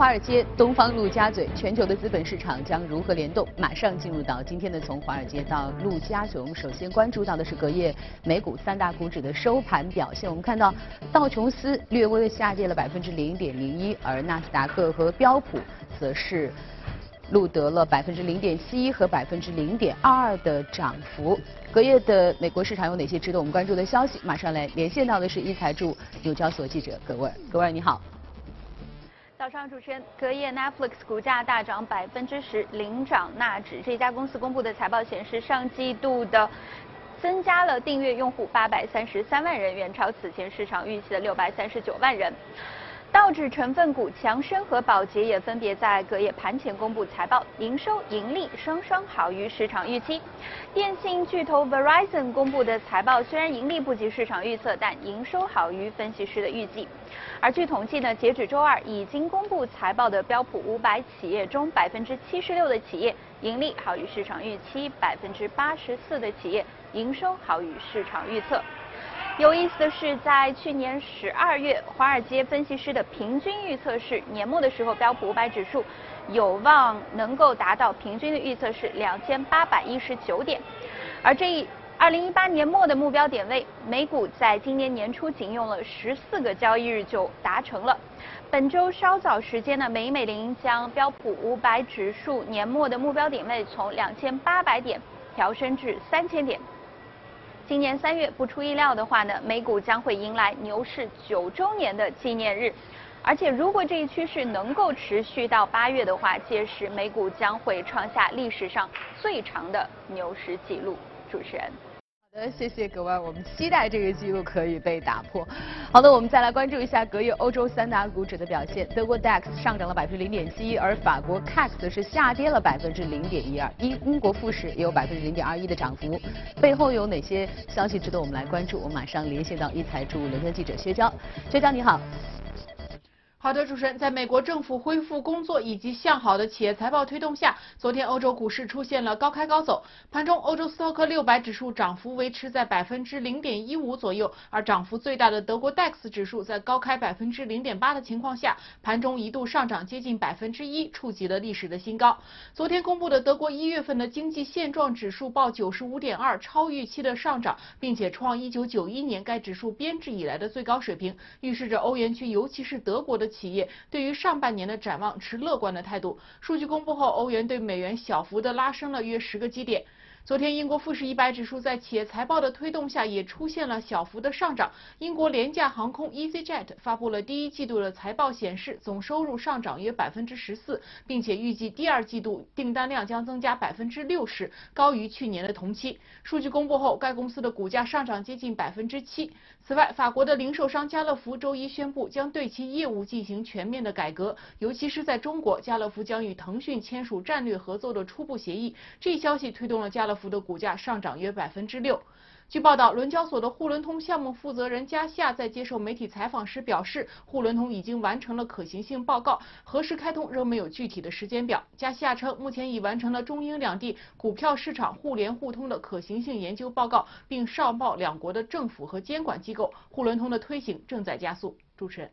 华尔街，东方陆家嘴，全球的资本市场将如何联动？马上进入到今天的从华尔街到陆家嘴。首先关注到的是隔夜美股三大股指的收盘表现。我们看到道琼斯略微的下跌了百分之零点零一，而纳斯达克和标普则是录得了百分之零点七一和百分之零点二二的涨幅。隔夜的美国市场有哪些值得我们关注的消息？马上来连线到的是一财驻纽交所记者葛威尔，葛威尔你好。早上，主持人，隔夜 Netflix 股价大涨百分之十，领涨纳指。这家公司公布的财报显示，上季度的增加了订阅用户八百三十三万人，远超此前市场预期的六百三十九万人。道指成分股强生和宝洁也分别在隔夜盘前公布财报，营收、盈利双双好于市场预期。电信巨头 Verizon 公布的财报虽然盈利不及市场预测，但营收好于分析师的预计。而据统计呢，截止周二已经公布财报的标普五百企业中，百分之七十六的企业盈利好于市场预期，百分之八十四的企业营收好于市场预测。有意思的是，在去年十二月，华尔街分析师的平均预测是年末的时候，标普五百指数有望能够达到平均的预测是两千八百一十九点，而这一二零一八年末的目标点位，美股在今年年初仅用了十四个交易日就达成了。本周稍早时间呢，美美林将标普五百指数年末的目标点位从两千八百点调升至三千点。今年三月，不出意料的话呢，美股将会迎来牛市九周年的纪念日，而且如果这一趋势能够持续到八月的话，届时美股将会创下历史上最长的牛市纪录。主持人。好的，谢谢各位，我们期待这个记录可以被打破。好的，我们再来关注一下隔夜欧洲三大股指的表现。德国 DAX 上涨了百分之零点七一，而法国 CAC 是下跌了百分之零点一二。英英国富时也有百分之零点二一的涨幅。背后有哪些消息值得我们来关注？我们马上连线到一财驻伦敦记者薛娇。薛娇你好。好的，主持人，在美国政府恢复工作以及向好的企业财报推动下，昨天欧洲股市出现了高开高走。盘中，欧洲斯托克六百指数涨幅维持在百分之零点一五左右，而涨幅最大的德国 DAX 指数在高开百分之零点八的情况下，盘中一度上涨接近百分之一，触及了历史的新高。昨天公布的德国一月份的经济现状指数报九十五点二，超预期的上涨，并且创一九九一年该指数编制以来的最高水平，预示着欧元区，尤其是德国的。企业对于上半年的展望持乐观的态度。数据公布后，欧元对美元小幅的拉升了约十个基点。昨天，英国富时一百指数在企业财报的推动下，也出现了小幅的上涨。英国廉价航空 EasyJet 发布了第一季度的财报，显示总收入上涨约百分之十四，并且预计第二季度订单量将增加百分之六十，高于去年的同期。数据公布后，该公司的股价上涨接近百分之七。此外，法国的零售商家乐福周一宣布将对其业务进行全面的改革，尤其是在中国，家乐福将与腾讯签署战略合作的初步协议。这一消息推动了家乐福的股价上涨约百分之六。据报道，伦交所的沪伦通项目负责人加夏在接受媒体采访时表示，沪伦通已经完成了可行性报告，何时开通仍没有具体的时间表。加夏称，目前已完成了中英两地股票市场互联互通的可行性研究报告，并上报两国的政府和监管机构。沪伦通的推行正在加速。主持人。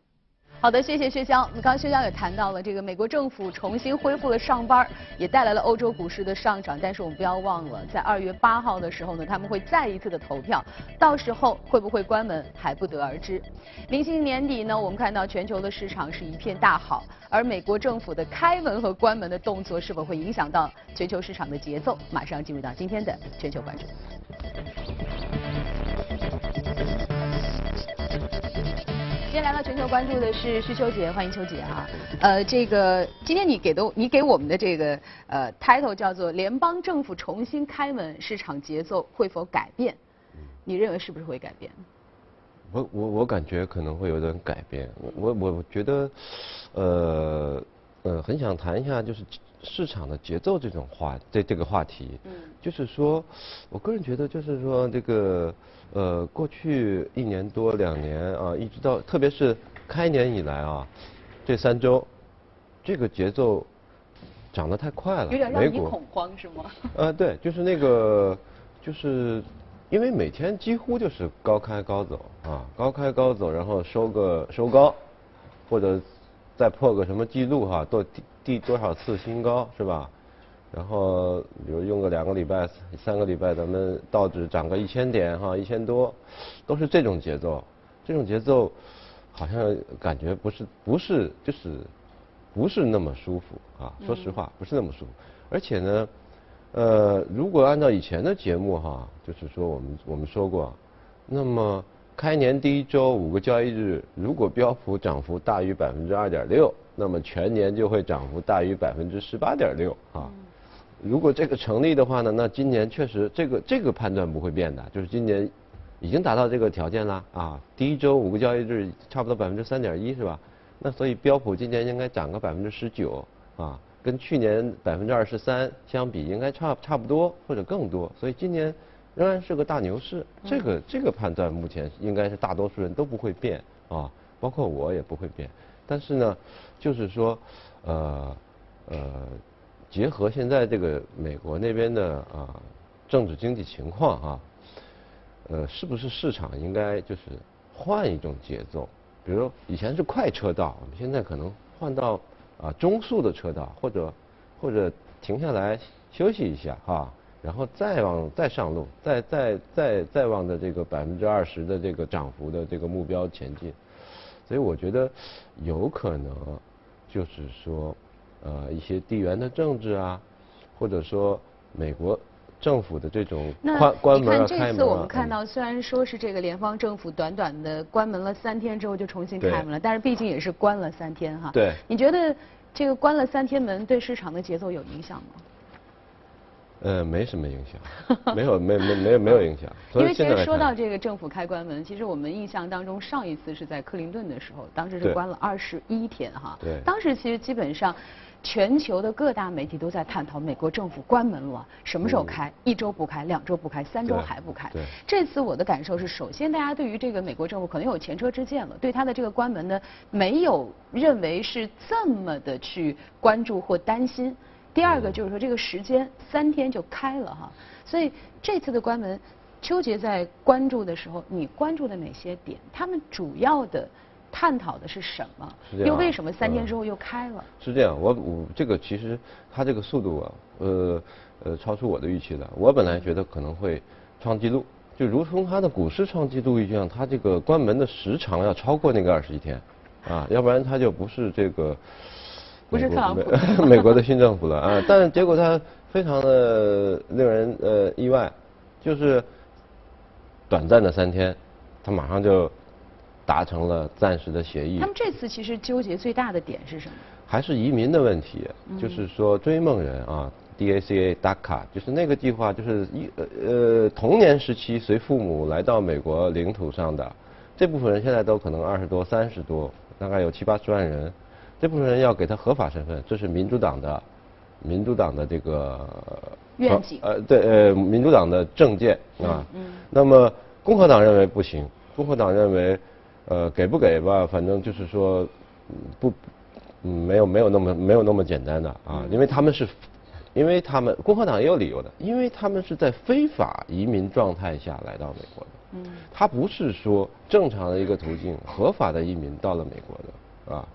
好的，谢谢薛江。刚刚薛江也谈到了这个美国政府重新恢复了上班，也带来了欧洲股市的上涨。但是我们不要忘了，在二月八号的时候呢，他们会再一次的投票，到时候会不会关门还不得而知。临近年底呢，我们看到全球的市场是一片大好，而美国政府的开门和关门的动作是否会影响到全球市场的节奏？马上进入到今天的全球关注。今天来到全球关注的是徐秋杰，欢迎秋杰啊。呃，这个今天你给的你给我们的这个呃 title 叫做联邦政府重新开门，市场节奏会否改变？你认为是不是会改变？我我我感觉可能会有点改变。我我我觉得，呃呃，很想谈一下就是市场的节奏这种话这这个话题。嗯。就是说，我个人觉得就是说这个。呃，过去一年多两年啊，一直到特别是开年以来啊，这三周，这个节奏涨得太快了，有点让你恐慌是吗？呃，对，就是那个，就是因为每天几乎就是高开高走啊，高开高走，然后收个收高，或者再破个什么记录哈，多第第多少次新高是吧？然后比如用个两个礼拜、三个礼拜，咱们道指涨个一千点哈，一千多，都是这种节奏。这种节奏好像感觉不是不是就是不是那么舒服啊。说实话，不是那么舒服。而且呢，呃，如果按照以前的节目哈，就是说我们我们说过，那么开年第一周五个交易日，如果标普涨幅大于百分之二点六，那么全年就会涨幅大于百分之十八点六啊。如果这个成立的话呢，那今年确实这个这个判断不会变的，就是今年已经达到这个条件了啊。第一周五个交易日差不多百分之三点一是吧？那所以标普今年应该涨个百分之十九啊，跟去年百分之二十三相比应该差差不多或者更多。所以今年仍然是个大牛市，这个这个判断目前应该是大多数人都不会变啊，包括我也不会变。但是呢，就是说呃呃。结合现在这个美国那边的啊政治经济情况啊，呃，是不是市场应该就是换一种节奏？比如以前是快车道，我们现在可能换到啊中速的车道，或者或者停下来休息一下哈，然后再往再上路，再再再再往的这个百分之二十的这个涨幅的这个目标前进。所以我觉得有可能就是说。呃，一些地缘的政治啊，或者说美国政府的这种关关门啊、开门啊。这次我们看到，虽然说是这个联邦政府短短的关门了三天之后就重新开门了，但是毕竟也是关了三天哈。对。你觉得这个关了三天门对市场的节奏有影响吗？呃，没什么影响，没有，没没没有没有影响。因为其实说到这个政府开关门，其实我们印象当中上一次是在克林顿的时候，当时是关了二十一天哈。对。当时其实基本上。全球的各大媒体都在探讨美国政府关门了，什么时候开？一周不开，两周不开，三周还不开。这次我的感受是，首先大家对于这个美国政府可能有前车之鉴了，对他的这个关门呢，没有认为是这么的去关注或担心。第二个就是说，这个时间三天就开了哈，所以这次的关门，秋杰在关注的时候，你关注的哪些点？他们主要的。探讨的是什么？又为什么三天之后又开了？是这样，我我这个其实它这个速度啊，呃呃，超出我的预期了。我本来觉得可能会创纪录，就如同它的股市创纪录一样，它这个关门的时长要超过那个二十一天，啊，要不然它就不是这个不是特朗普 美国的新政府了啊。但是结果它非常的令人呃意外，就是短暂的三天，它马上就。达成了暂时的协议。他们这次其实纠结最大的点是什么？还是移民的问题，就是说追梦人啊，DACA DACA，就是那个计划，就是一呃呃童年时期随父母来到美国领土上的这部分人，现在都可能二十多、三十多，大概有七八十万人。这部分人要给他合法身份，这是民主党的民主党的这个愿景。呃，对，呃，民主党的政见啊。嗯。那么共和党认为不行，共和党认为。呃，给不给吧，反正就是说，不，没有没有那么没有那么简单的啊，因为他们是，因为他们共和党也有理由的，因为他们是在非法移民状态下来到美国的，嗯，他不是说正常的一个途径，合法的移民到了美国的，啊，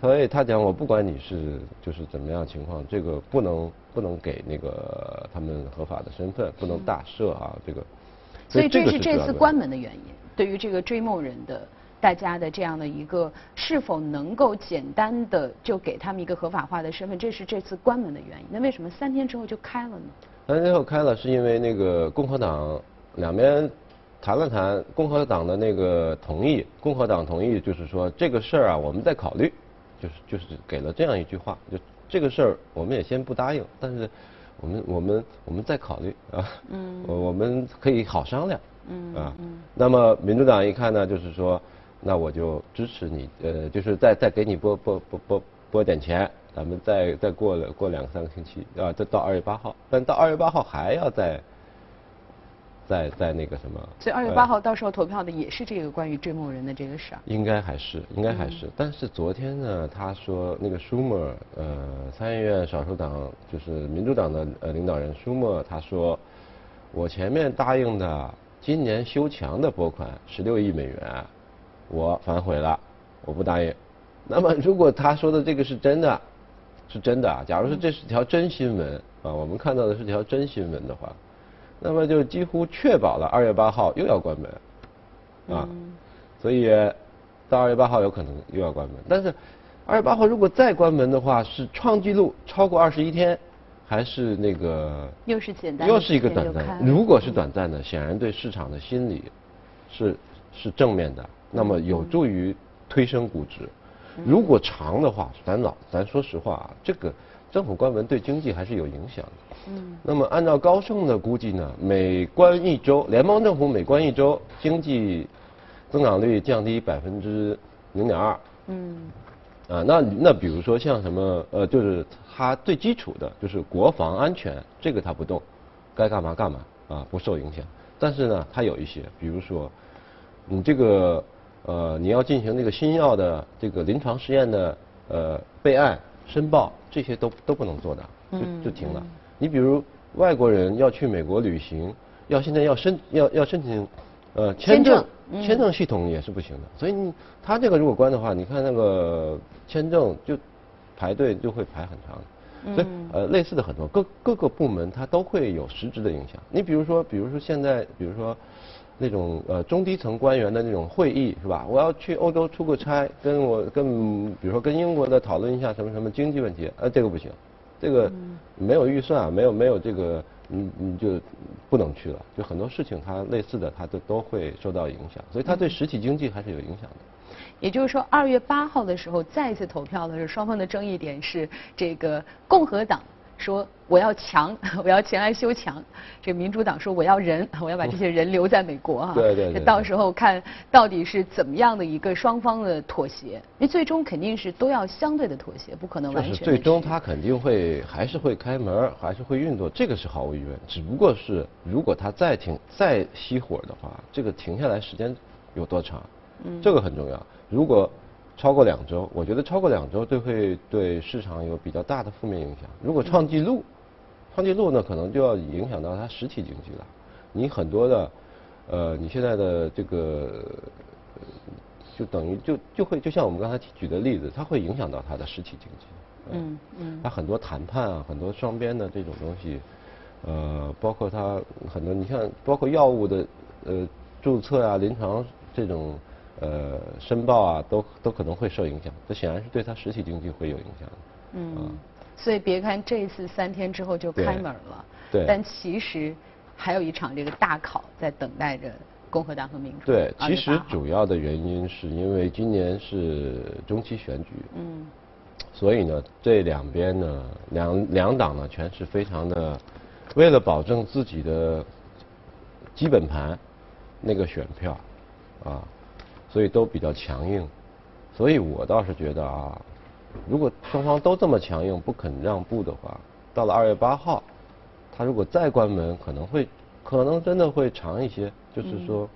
所以他讲我不管你是就是怎么样情况，这个不能不能给那个他们合法的身份，不能大赦啊，这个，所以这是这次关门的原因，对于这个追梦人的。大家的这样的一个是否能够简单的就给他们一个合法化的身份，这是这次关门的原因。那为什么三天之后就开了呢？三天之后开了，是因为那个共和党两边谈了谈，共和党的那个同意，共和党同意就是说这个事儿啊，我们在考虑，就是就是给了这样一句话，就这个事儿我们也先不答应，但是我们我们我们再考虑啊，嗯，我们可以好商量，嗯啊，那么民主党一看呢，就是说。那我就支持你，呃，就是再再给你拨拨拨拨拨点钱，咱们再再过了过两三个星期啊，再到二月八号，但到二月八号还要再再再那个什么？所以二月八号到时候投票的也是这个关于追梦人的这个事儿。应该还是，应该还是。但是昨天呢，他说那个舒默，呃，参议院少数党就是民主党的呃领导人舒默，他说，我前面答应的今年修墙的拨款十六亿美元。我反悔了，我不答应，那么如果他说的这个是真的，是真的啊，假如说这是条真新闻啊，我们看到的是条真新闻的话，那么就几乎确保了二月八号又要关门，啊，所以到二月八号有可能又要关门。但是二月八号如果再关门的话，是创纪录超过二十一天，还是那个又是简单又是一个短暂？如果是短暂的，显然对市场的心理是是正面的，那么有助于推升估值。如果长的话，咱老咱说实话啊，这个政府关门对经济还是有影响的。嗯。那么按照高盛的估计呢，每关一周，联邦政府每关一周，经济增长率降低百分之零点二。嗯。啊，那那比如说像什么呃，就是它最基础的就是国防安全，这个它不动，该干嘛干嘛啊，不受影响。但是呢，它有一些，比如说你这个。呃，你要进行那个新药的这个临床试验的呃备案申报，这些都都不能做的，就就停了。你比如外国人要去美国旅行，要现在要申要要申请呃签证，签证系统也是不行的。所以你他这个如果关的话，你看那个签证就排队就会排很长。所以呃类似的很多各各个部门它都会有实质的影响。你比如说比如说现在比如说。那种呃中低层官员的那种会议是吧？我要去欧洲出个差，跟我跟比如说跟英国的讨论一下什么什么经济问题，呃这个不行，这个没有预算，没有没有这个，你你就不能去了。就很多事情它类似的，它都都会受到影响，所以它对实体经济还是有影响的。也就是说，二月八号的时候再次投票的时候，双方的争议点是这个共和党。说我要墙，我要前来修墙。这个民主党说我要人，我要把这些人留在美国 哈。对对对。到时候看到底是怎么样的一个双方的妥协，因为最终肯定是都要相对的妥协，不可能完全。最终他肯定会还是会开门，还是会运作，这个是毫无疑问。只不过是如果他再停再熄火的话，这个停下来时间有多长？嗯。这个很重要。如果超过两周，我觉得超过两周就会对市场有比较大的负面影响。如果创纪录，创纪录呢，可能就要影响到它实体经济了。你很多的，呃，你现在的这个，就等于就就会就像我们刚才举的例子，它会影响到它的实体经济。嗯嗯。它很多谈判啊，很多双边的这种东西，呃，包括它很多，你像包括药物的呃注册啊、临床这种。呃，申报啊，都都可能会受影响，这显然是对它实体经济会有影响。嗯，所以别看这次三天之后就开门了，对，但其实还有一场这个大考在等待着共和党和民主。对，其实主要的原因是因为今年是中期选举，嗯，所以呢，这两边呢，两两党呢，全是非常的，为了保证自己的基本盘那个选票，啊。所以都比较强硬，所以我倒是觉得啊，如果双方都这么强硬不肯让步的话，到了二月八号，他如果再关门，可能会，可能真的会长一些，就是说。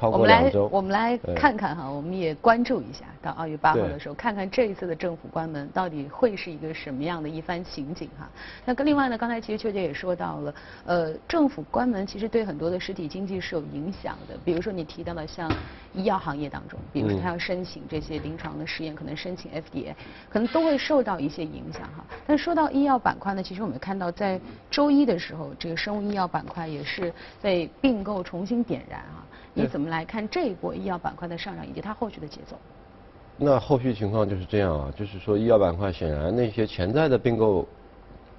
我们来，我们来看看哈，我们也关注一下，到二月八号的时候，看看这一次的政府关门到底会是一个什么样的一番情景哈。那跟另外呢，刚才其实秋姐也说到了，呃，政府关门其实对很多的实体经济是有影响的。比如说你提到的像医药行业当中，比如说他要申请这些临床的实验，可能申请 FDA，可能都会受到一些影响哈。但说到医药板块呢，其实我们看到在周一的时候，这个生物医药板块也是被并购重新点燃哈。你怎么我们来看这一波医药板块的上涨以及它后续的节奏？那后续情况就是这样啊，就是说医药板块显然那些潜在的并购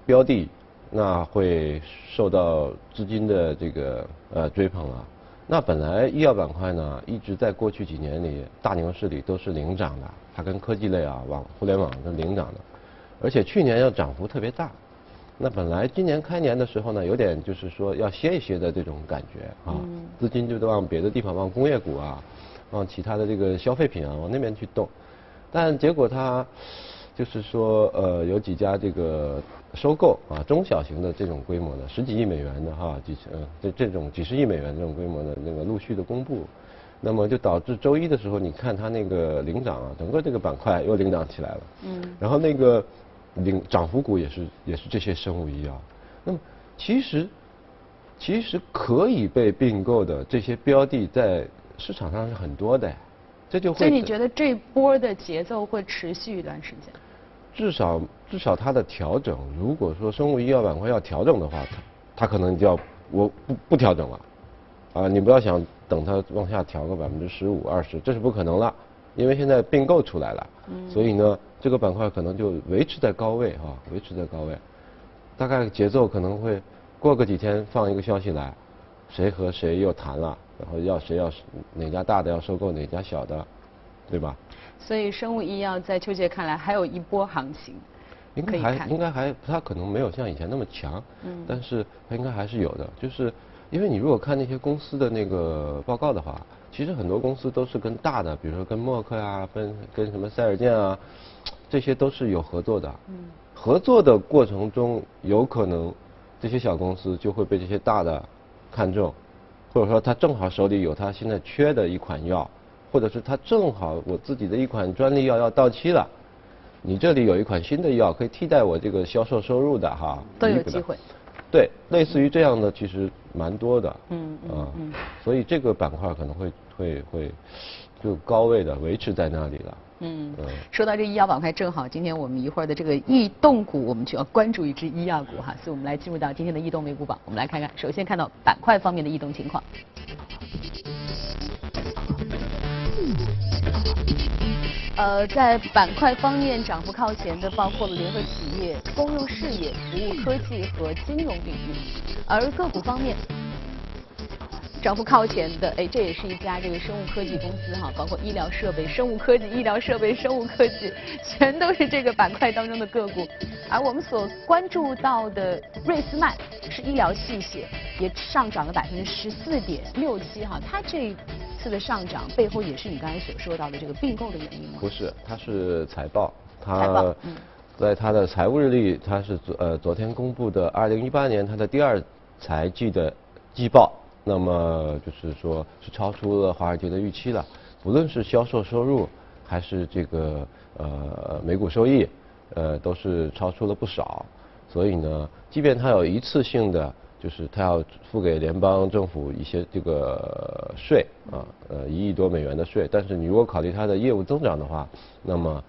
标的，那会受到资金的这个呃追捧啊。那本来医药板块呢，一直在过去几年里大牛市里都是领涨的，它跟科技类啊、网互联网是领涨的，而且去年要涨幅特别大。那本来今年开年的时候呢，有点就是说要歇一歇的这种感觉啊，资金就都往别的地方，往工业股啊，往其他的这个消费品啊，往那边去动。但结果它就是说，呃，有几家这个收购啊，中小型的这种规模的，十几亿美元的哈，几嗯这这种几十亿美元这种规模的那个陆续的公布，那么就导致周一的时候，你看它那个领涨啊，整个这个板块又领涨起来了。嗯。然后那个。领涨幅股也是也是这些生物医药，那么其实其实可以被并购的这些标的在市场上是很多的，这就会。所以你觉得这波的节奏会持续一段时间？至少至少它的调整，如果说生物医药板块要调整的话，它它可能就要我不不调整了，啊，你不要想等它往下调个百分之十五二十，这是不可能了，因为现在并购出来了，所以呢，这个板块可能就维持在高位啊，维持在高位，大概节奏可能会过个几天放一个消息来，谁和谁又谈了，然后要谁要哪家大的要收购哪家小的，对吧？所以生物医药在邱杰看来还有一波行情，应该还应该还它可能没有像以前那么强，嗯，但是它应该还是有的，就是因为你如果看那些公司的那个报告的话，其实很多公司都是跟大的，比如说跟默克啊，跟跟什么塞尔健啊，这些都是有合作的，嗯，合作的过程中有可能这些小公司就会被这些大的看中，或者说他正好手里有他现在缺的一款药。或者是他正好我自己的一款专利药要到期了，你这里有一款新的药可以替代我这个销售收入的哈，都有机会。对，类似于这样的其实蛮多的。嗯嗯嗯。所以这个板块可能会会会就高位的维持在那里了。嗯。说到这医药板块，正好今天我们一会儿的这个异动股，我们就要关注一只医药股哈，所以我们来进入到今天的异动美股榜，我们来看看，首先看到板块方面的异动情况。呃，在板块方面涨幅靠前的包括了联合企业、公用事业、服务科技和金融领域，而个股方面。涨幅靠前的，哎，这也是一家这个生物科技公司哈，包括医疗设备、生物科技、医疗设备、生物科技，全都是这个板块当中的个股。而我们所关注到的瑞斯曼是医疗器械，也上涨了百分之十四点六七哈。它这次的上涨背后也是你刚才所说到的这个并购的原因吗？不是，它是财报。财报。嗯。在它的财务日历，它是昨呃昨天公布的二零一八年它的第二财季的季报。那么就是说，是超出了华尔街的预期了。不论是销售收入，还是这个呃每股收益，呃都是超出了不少。所以呢，即便它有一次性的，就是它要付给联邦政府一些这个税啊，呃一亿多美元的税，但是你如果考虑它的业务增长的话，那么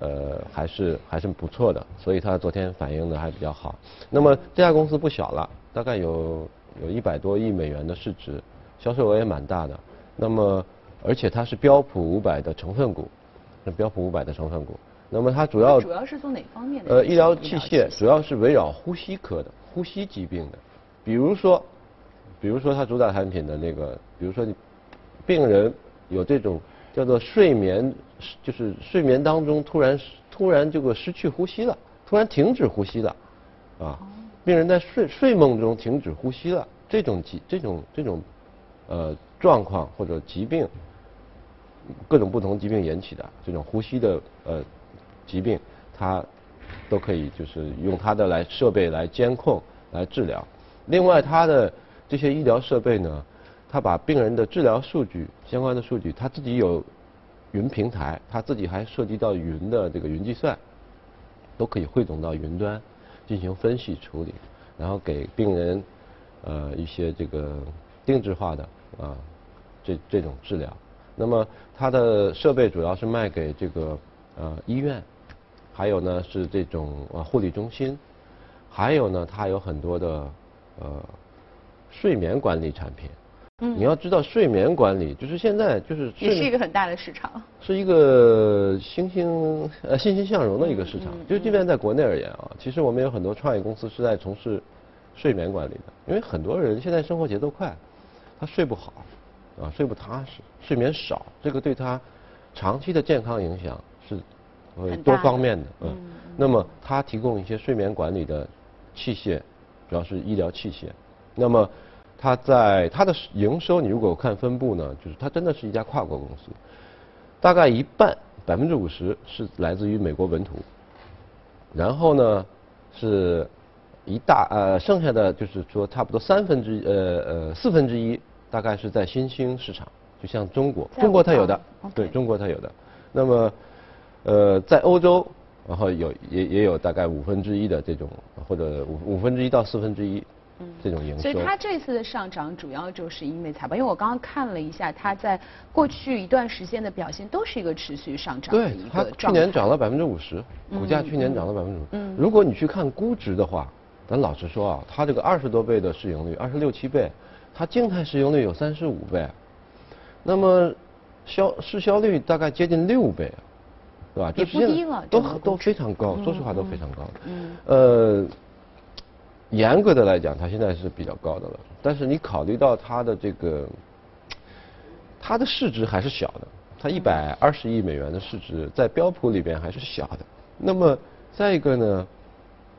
呃还是还是不错的。所以它昨天反映的还比较好。那么这家公司不小了，大概有。有一百多亿美元的市值，销售额也蛮大的。那么，而且它是标普五百的成分股，是标普五百的成分股。那么它主要主要是做哪方面的？呃，医疗器械主要是围绕呼吸科的，呼吸疾病的。比如说，比如说它主打产品的那个，比如说你病人有这种叫做睡眠，就是睡眠当中突然突然这个失去呼吸了，突然停止呼吸了，啊。病人在睡睡梦中停止呼吸了，这种疾这种这种呃状况或者疾病，各种不同疾病引起的这种呼吸的呃疾病，它都可以就是用它的来设备来监控来治疗。另外，它的这些医疗设备呢，它把病人的治疗数据相关的数据，它自己有云平台，它自己还涉及到云的这个云计算，都可以汇总到云端。进行分析处理，然后给病人呃一些这个定制化的啊这这种治疗。那么它的设备主要是卖给这个呃医院，还有呢是这种呃护理中心，还有呢它有很多的呃睡眠管理产品。嗯，你要知道睡眠管理就是现在就是也是一个很大的市场，是一个欣欣呃欣欣向荣的一个市场。就即便在国内而言啊，其实我们有很多创业公司是在从事睡眠管理的，因为很多人现在生活节奏快，他睡不好啊，睡不踏实，睡眠少，这个对他长期的健康影响是会多方面的。嗯，那么他提供一些睡眠管理的器械，主要是医疗器械，那么。它在它的营收，你如果看分布呢，就是它真的是一家跨国公司，大概一半百分之五十是来自于美国本土，然后呢是一大呃剩下的就是说差不多三分之呃呃四分之一大概是在新兴市场，就像中国，中国它有的，对中国它有的，那么呃在欧洲，然后有也也有大概五分之一的这种或者五五分之一到四分之一。这种营收。所以它这次的上涨主要就是因为财报，因为我刚刚看了一下，它在过去一段时间的表现都是一个持续上涨的对一，它个状态。去年涨了百分之五十，股价去年涨了百分之五。嗯如果你去看估值的话，咱老实说啊，它这个二十多倍的市盈率，二十六七倍，它静态市盈率有三十五倍，那么销市销率大概接近六倍啊，对吧？也不低了都都非常高，说实话都非常高。嗯呃，严格的来讲，它现在是比较高的了。但是你考虑到它的这个，它的市值还是小的，它一百二十亿美元的市值在标普里边还是小的。那么再一个呢，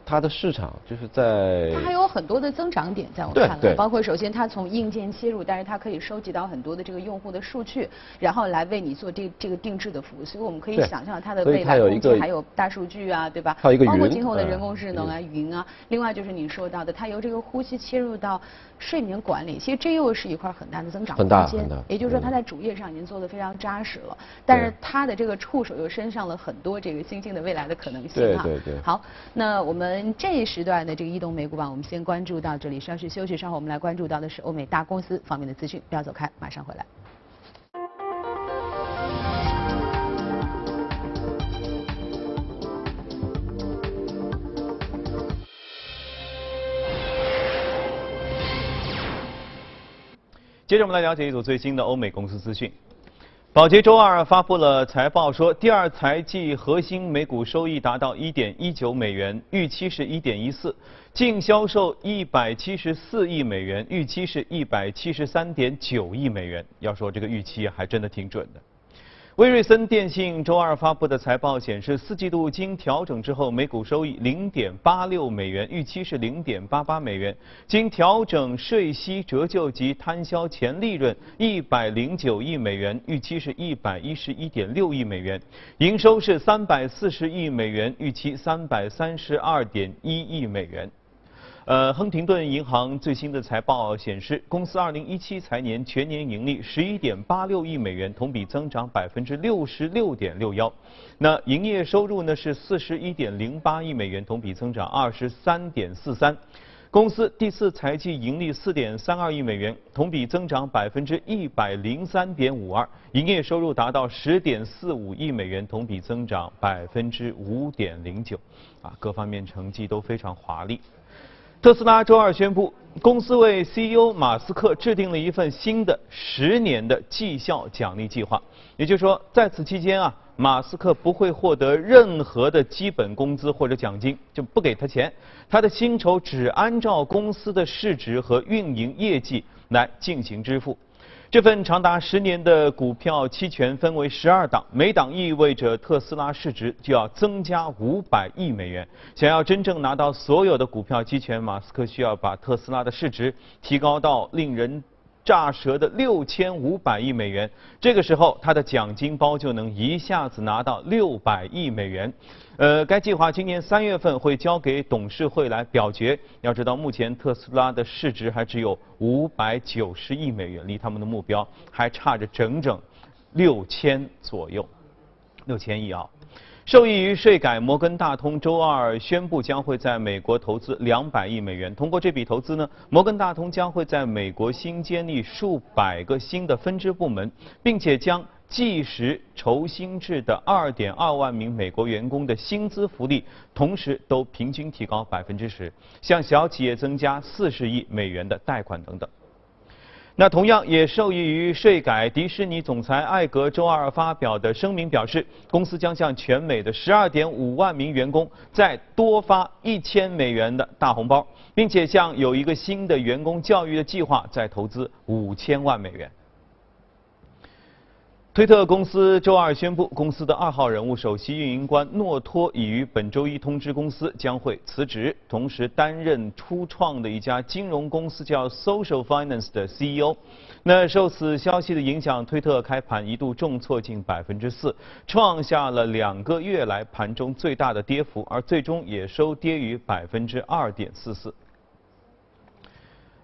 它的市场就是在它还有很多的增长点，在我看来，包括首先它从硬件切入，但是它可以收集到很多的这个用户的数据，然后来为你做这这个定制的服务，所以我们可以想象它的未来它有一个空间还有大数据啊，对吧？一个包括今后的人工智能啊、云云啊，另外就是你说到的，它由这个呼吸切入到睡眠管理，其实这又是一块很大的增长空间。大很大。也就是说，嗯。它在主业上已经做的非常扎实了，但是它的这个触手又伸上了很多这个新兴的未来的可能性啊。对对对。好，那我们这一时段的这个移动美股榜，我们先关注到这里，稍事休息，稍后我们来关注到的是欧美大公司方面的资讯，不要走开，马上回来。接着我们来了解一组最新的欧美公司资讯。宝洁周二发布了财报，说第二财季核心每股收益达到一点一九美元，预期是一点一四净销售一百七十四亿美元，预期是一百七十三点九亿美元。要说这个预期还真的挺准的。威瑞森电信周二发布的财报显示，四季度经调整之后每股收益零点八六美元，预期是零点八八美元；经调整税息折旧及摊销前利润一百零九亿美元，预期是一百一十一点六亿美元；营收是三百四十亿美元，预期三百三十二点一亿美元。呃，亨廷顿银行最新的财报显示，公司2017财年全年盈利11.86亿美元，同比增长66.61%。那营业收入呢是41.08亿美元，同比增长23.43%。公司第四财季盈利4.32亿美元，同比增长103.52%，营业收入达到10.45亿美元，同比增长5.09%。啊，各方面成绩都非常华丽。特斯拉周二宣布，公司为 CEO 马斯克制定了一份新的十年的绩效奖励计划。也就是说，在此期间啊，马斯克不会获得任何的基本工资或者奖金，就不给他钱。他的薪酬只按照公司的市值和运营业绩来进行支付。这份长达十年的股票期权分为十二档，每档意味着特斯拉市值就要增加五百亿美元。想要真正拿到所有的股票期权，马斯克需要把特斯拉的市值提高到令人炸舌的六千五百亿美元。这个时候，他的奖金包就能一下子拿到六百亿美元。呃，该计划今年三月份会交给董事会来表决。要知道，目前特斯拉的市值还只有五百九十亿美元，离他们的目标还差着整整六千左右，六千亿啊！受益于税改，摩根大通周二宣布将会在美国投资两百亿美元。通过这笔投资呢，摩根大通将会在美国新建立数百个新的分支部门，并且将计时酬薪制的2.2万名美国员工的薪资福利，同时都平均提高百分之十，向小企业增加40亿美元的贷款等等。那同样也受益于税改，迪士尼总裁艾格周二发表的声明表示，公司将向全美的12.5万名员工再多发1000美元的大红包，并且向有一个新的员工教育的计划再投资5000万美元。推特公司周二宣布，公司的二号人物、首席运营官诺托已于本周一通知公司将会辞职，同时担任初创的一家金融公司叫 Social Finance 的 CEO。那受此消息的影响，推特开盘一度重挫近百分之四，创下了两个月来盘中最大的跌幅，而最终也收跌于百分之二点四四。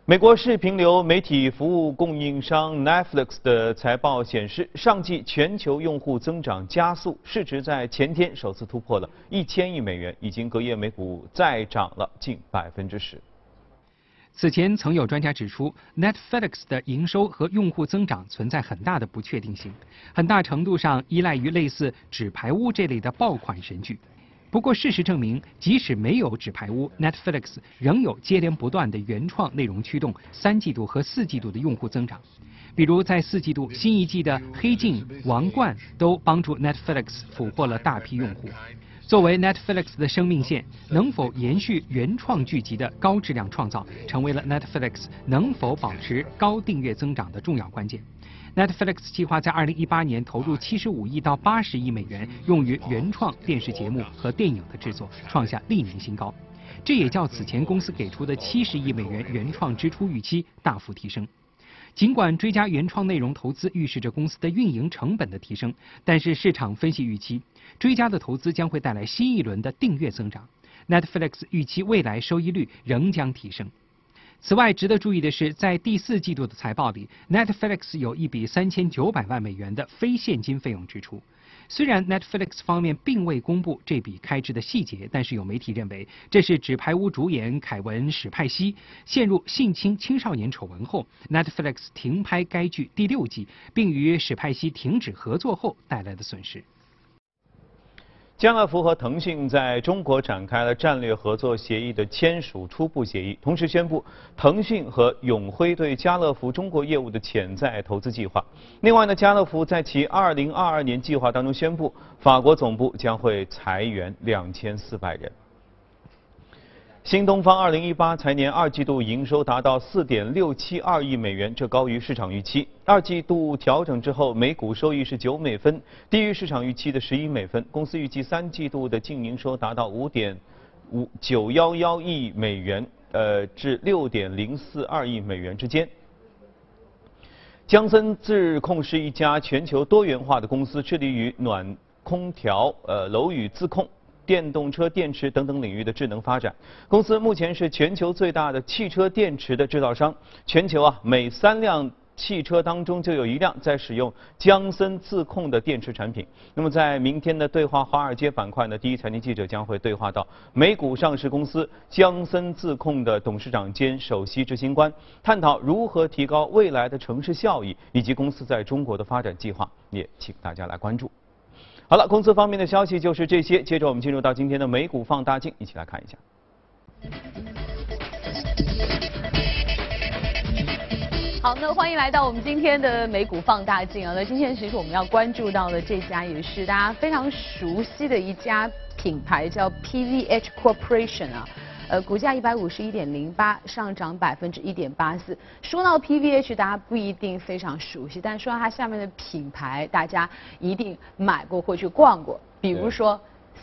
美国视频流媒体服务供应商 Netflix 的财报显示，上季全球用户增长加速，市值在前天首次突破了一千亿美元，已经隔夜每股再涨了近百分之十。此前曾有专家指出，Netflix 的营收和用户增长存在很大的不确定性，很大程度上依赖于类似《纸牌屋》这类的爆款神剧。不过，事实证明，即使没有《纸牌屋》，Netflix 仍有接连不断的原创内容驱动三季度和四季度的用户增长。比如，在四季度，新一季的《黑镜》《王冠》都帮助 Netflix 俘获了大批用户。作为 Netflix 的生命线，能否延续原创剧集的高质量创造，成为了 Netflix 能否保持高订阅增长的重要关键。Netflix 计划在2018年投入75亿到80亿美元，用于原创电视节目和电影的制作，创下历年新高。这也较此前公司给出的70亿美元原创支出预期大幅提升。尽管追加原创内容投资预示着公司的运营成本的提升，但是市场分析预期，追加的投资将会带来新一轮的订阅增长。Netflix 预期未来收益率仍将提升。此外，值得注意的是，在第四季度的财报里，Netflix 有一笔三千九百万美元的非现金费用支出。虽然 Netflix 方面并未公布这笔开支的细节，但是有媒体认为这是《纸牌屋》主演凯文·史派西陷入性侵青少年丑闻后，Netflix 停拍该剧第六季，并与史派西停止合作后带来的损失。家乐福和腾讯在中国展开了战略合作协议的签署初步协议，同时宣布腾讯和永辉对家乐福中国业务的潜在投资计划。另外呢，家乐福在其2022年计划当中宣布，法国总部将会裁员2400人。新东方2018财年二季度营收达到4.672亿美元，这高于市场预期。二季度调整之后，每股收益是9美分，低于市场预期的11美分。公司预计三季度的净营收达到5.5911亿美元，呃，至6.042亿美元之间。江森自控是一家全球多元化的公司，致力于暖空调、呃楼宇自控。电动车电池等等领域的智能发展，公司目前是全球最大的汽车电池的制造商。全球啊，每三辆汽车当中就有一辆在使用江森自控的电池产品。那么，在明天的对话华尔街板块呢，第一财经记者将会对话到美股上市公司江森自控的董事长兼首席执行官，探讨如何提高未来的城市效益以及公司在中国的发展计划，也请大家来关注。好了，公司方面的消息就是这些。接着我们进入到今天的美股放大镜，一起来看一下。好，那欢迎来到我们今天的美股放大镜啊。那今天其实我们要关注到的这家也是大家非常熟悉的一家品牌，叫 PVH Corporation 啊。呃，股价一百五十一点零八，上涨百分之一点八四。说到 PVH，大家不一定非常熟悉，但说到它下面的品牌，大家一定买过或去逛过。比如说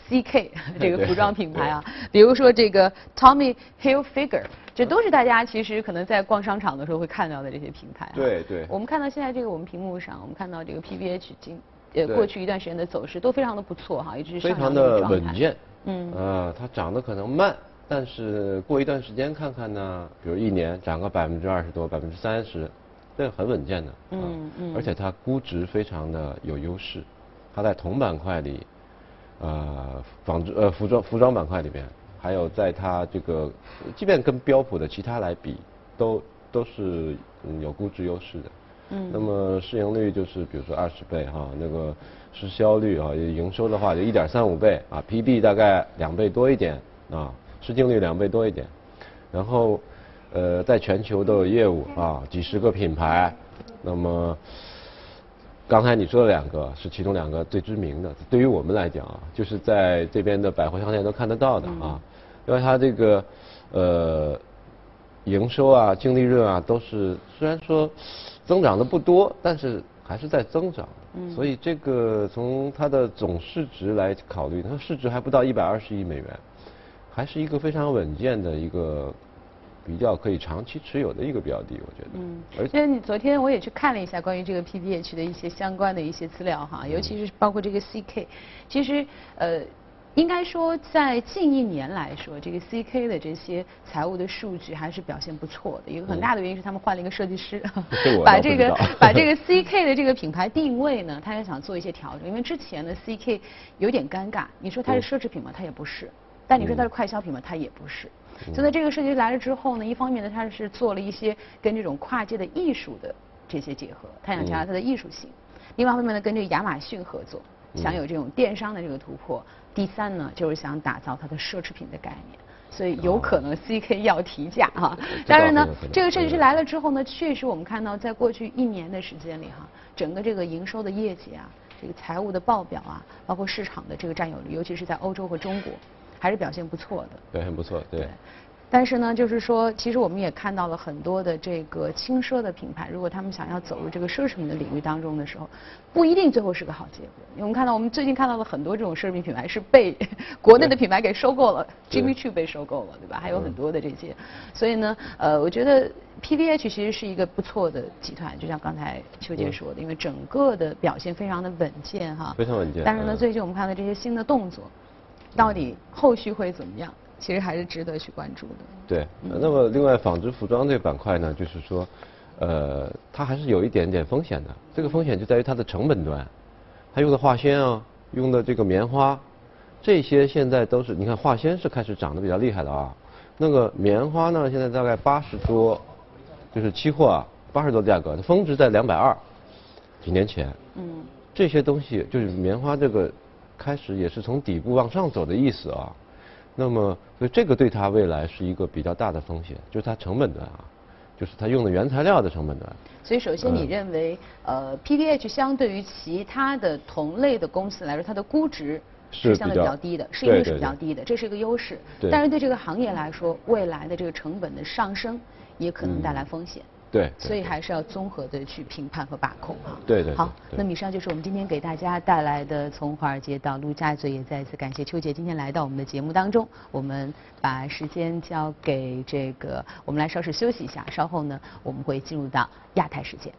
CK 这个服装品牌啊，比如说这个 Tommy Hilfiger，这都是大家其实可能在逛商场的时候会看到的这些品牌。对对。我们看到现在这个我们屏幕上，我们看到这个 PVH 今呃过去一段时间的走势都非常的不错哈，一直。非常的稳健。嗯。啊，它涨得可能慢。但是过一段时间看看呢，比如一年涨个百分之二十多、百分之三十，这很稳健的。嗯嗯。而且它估值非常的有优势，它在同板块里，呃，纺织呃服装服装板块里边，还有在它这个，即便跟标普的其他来比，都都是有估值优势的。嗯。那么市盈率就是比如说二十倍哈，那个市销率啊，营收的话就一点三五倍啊，PB 大概两倍多一点啊。市净率两倍多一点，然后，呃，在全球都有业务啊，几十个品牌。那么，刚才你说的两个是其中两个最知名的，对于我们来讲啊，就是在这边的百货商店都看得到的啊，因为它这个呃营收啊、净利润啊都是虽然说增长的不多，但是还是在增长。嗯。所以这个从它的总市值来考虑，它市值还不到一百二十亿美元。还是一个非常稳健的一个比较可以长期持有的一个标的，我觉得。嗯。而且你昨天我也去看了一下关于这个 PPH 的一些相关的一些资料哈，尤其是包括这个 CK，其实呃，应该说在近一年来说，这个 CK 的这些财务的数据还是表现不错的。一个很大的原因是他们换了一个设计师，把这个把这个 CK 的这个品牌定位呢，他也想做一些调整，因为之前的 CK 有点尴尬。你说它是奢侈品吗？它也不是。但你说它是快消品吗？它也不是。所以在这个设计来了之后呢，一方面呢，它是做了一些跟这种跨界的艺术的这些结合，它想强调它的艺术性；另外一方面呢，跟这个亚马逊合作，想有这种电商的这个突破；第三呢，就是想打造它的奢侈品的概念。所以有可能 CK 要提价哈。当然呢，这个设计师来了之后呢，确实我们看到在过去一年的时间里哈，整个这个营收的业绩啊，这个财务的报表啊，包括市场的这个占有率，尤其是在欧洲和中国，还是表现不错的。表现不错，对。但是呢，就是说，其实我们也看到了很多的这个轻奢的品牌，如果他们想要走入这个奢侈品的领域当中的时候，不一定最后是个好结果。因为我们看到，我们最近看到了很多这种奢侈品品牌是被国内的品牌给收购了，Jimmy Choo 被收购了，对吧？还有很多的这些，所以呢，呃，我觉得 PVH 其实是一个不错的集团，就像刚才邱杰说的，因为整个的表现非常的稳健哈，非常稳健。但是呢，最近我们看到这些新的动作，到底后续会怎么样？其实还是值得去关注的。对，那么另外纺织服装这个板块呢，就是说，呃，它还是有一点点风险的。这个风险就在于它的成本端，它用的化纤啊，用的这个棉花，这些现在都是，你看化纤是开始涨得比较厉害的啊。那个棉花呢，现在大概八十多，就是期货啊，八十多价格，峰值在两百二，几年前。嗯。这些东西就是棉花这个，开始也是从底部往上走的意思啊。那么，所以这个对它未来是一个比较大的风险，就是它成本端啊，就是它用的原材料的成本端。所以，首先你认为，呃，PVH 相对于其他的同类的公司来说，它的估值是相对比较低的，市盈率是比较低的，这是一个优势。但是对这个行业来说，未来的这个成本的上升也可能带来风险。对，所以还是要综合的去评判和把控哈。对对。好，那么以上就是我们今天给大家带来的从华尔街到陆家嘴，也再次感谢邱姐今天来到我们的节目当中。我们把时间交给这个，我们来稍事休息一下，稍后呢我们会进入到亚太时间。